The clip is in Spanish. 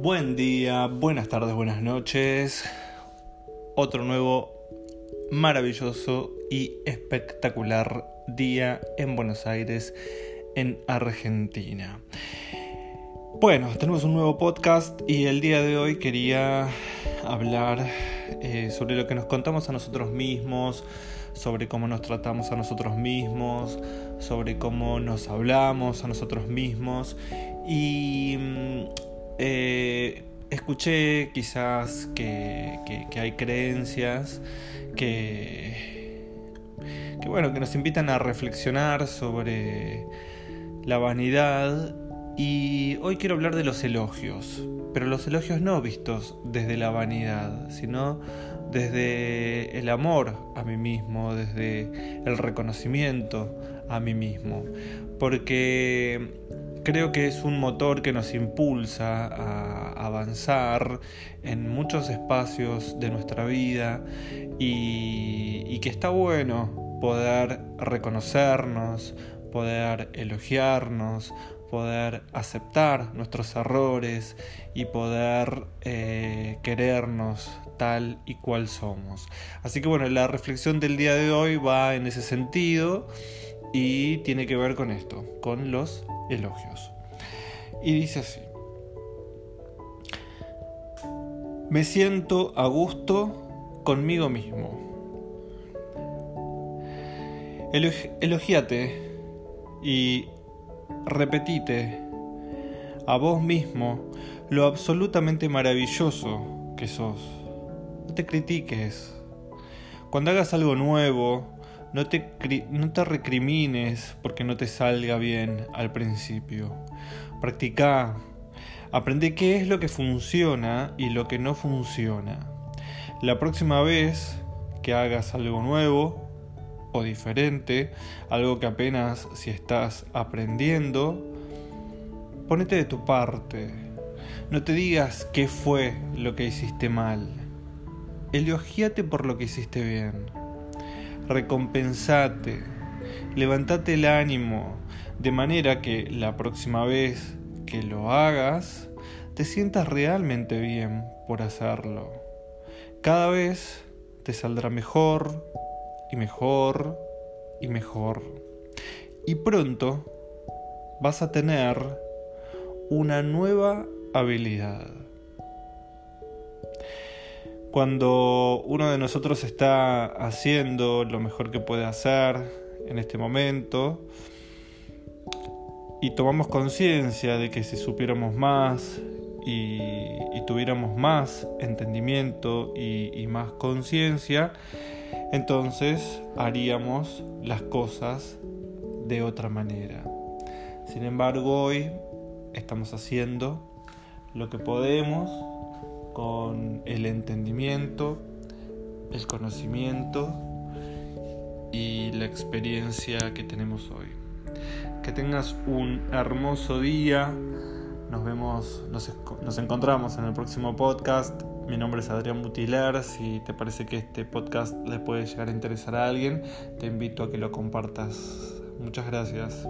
Buen día, buenas tardes, buenas noches. Otro nuevo maravilloso y espectacular día en Buenos Aires, en Argentina. Bueno, tenemos un nuevo podcast y el día de hoy quería hablar eh, sobre lo que nos contamos a nosotros mismos, sobre cómo nos tratamos a nosotros mismos, sobre cómo nos hablamos a nosotros mismos y mm, eh, escuché quizás que, hay creencias que, que, bueno, que nos invitan a reflexionar sobre la vanidad. Y hoy quiero hablar de los elogios, pero los elogios no vistos desde la vanidad, sino desde el amor a mí mismo, desde el reconocimiento a mí mismo, porque creo que es un motor que nos impulsa a avanzar en muchos espacios de nuestra vida y, que está bueno poder reconocernos, poder elogiarnos, poder aceptar nuestros errores y poder eh, querernos tal y cual somos. Así que bueno, la reflexión del día de hoy va en ese sentido y tiene que ver con esto, con los elogios. Y dice así, me siento a gusto conmigo mismo. Elogiate y repetite a vos mismo lo absolutamente maravilloso que sos. No te critiques. Cuando hagas algo nuevo, no te, no te recrimines porque no te salga bien al principio. Practica. Aprende qué es lo que funciona y lo que no funciona. La próxima vez que hagas algo nuevo, o diferente, algo que apenas si estás aprendiendo, ponete de tu parte. No te digas qué fue lo que hiciste mal. Elogiate por lo que hiciste bien. Recompensate. Levantate el ánimo de manera que la próxima vez que lo hagas te sientas realmente bien por hacerlo. Cada vez te saldrá mejor, y mejor y mejor. Y pronto vas a tener una nueva habilidad. Cuando uno de nosotros está haciendo lo mejor que puede hacer en este momento y tomamos conciencia de que si supiéramos más y, tuviéramos más entendimiento y más conciencia, entonces haríamos las cosas de otra manera. Sin embargo, hoy estamos haciendo lo que podemos con el entendimiento, el conocimiento y la experiencia que tenemos hoy. Que tengas un hermoso día. Nos vemos, nos, nos encontramos en el próximo podcast. Mi nombre es Adrián Butiler. Si te parece que este podcast le puede llegar a interesar a alguien, te invito a que lo compartas. Muchas gracias.